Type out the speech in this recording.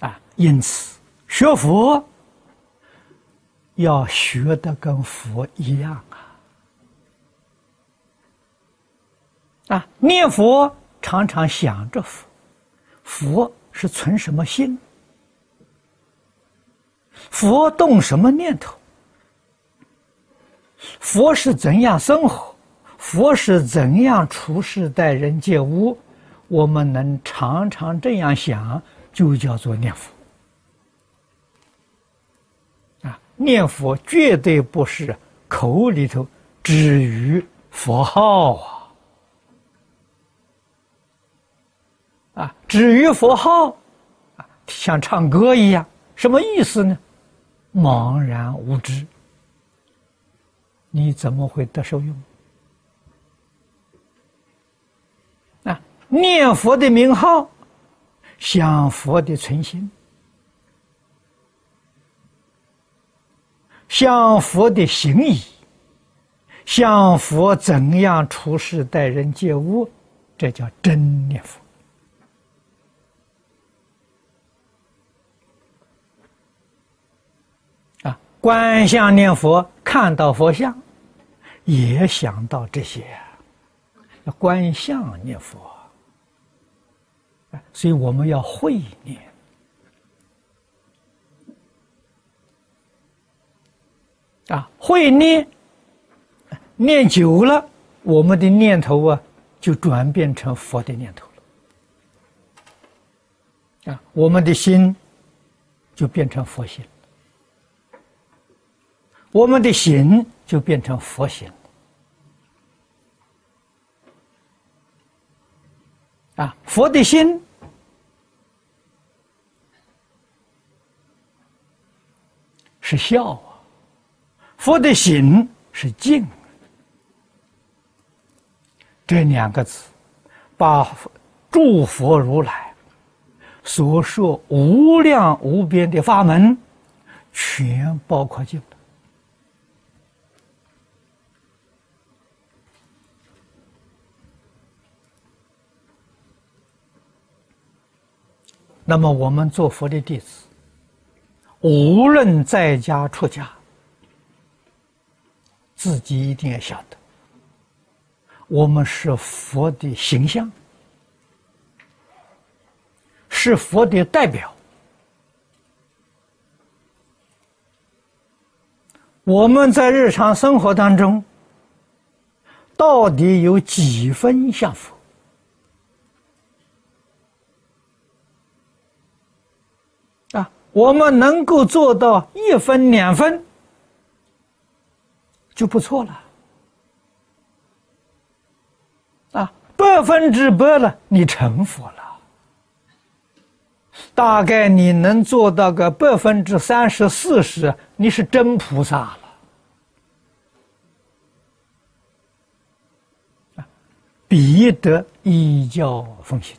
啊，因此学佛要学的跟佛一样啊！啊，念佛常常想着佛，佛是存什么心？佛动什么念头？佛是怎样生活？佛是怎样处事待人接物？我们能常常这样想，就叫做念佛。啊，念佛绝对不是口里头止于佛号啊！啊，止于佛号，啊，像唱歌一样，什么意思呢？茫然无知，你怎么会得受用？啊，念佛的名号，想佛的存心，想佛的行仪，想佛怎样处事待人接物，这叫真念佛。啊观相念佛，看到佛像，也想到这些，观相念佛，所以我们要会念啊，会念，念久了，我们的念头啊，就转变成佛的念头了啊，我们的心就变成佛心。我们的心就变成佛心啊！佛的心是笑啊，佛的心是静。这两个字，把诸佛如来所说无量无边的法门，全包括进了。那么，我们做佛的弟子，无论在家出家，自己一定要晓得，我们是佛的形象，是佛的代表。我们在日常生活当中，到底有几分像佛？我们能够做到一分两分就不错了，啊，百分之百了，你成佛了。大概你能做到个百分之三十四十，你是真菩萨了。彼得依教奉行。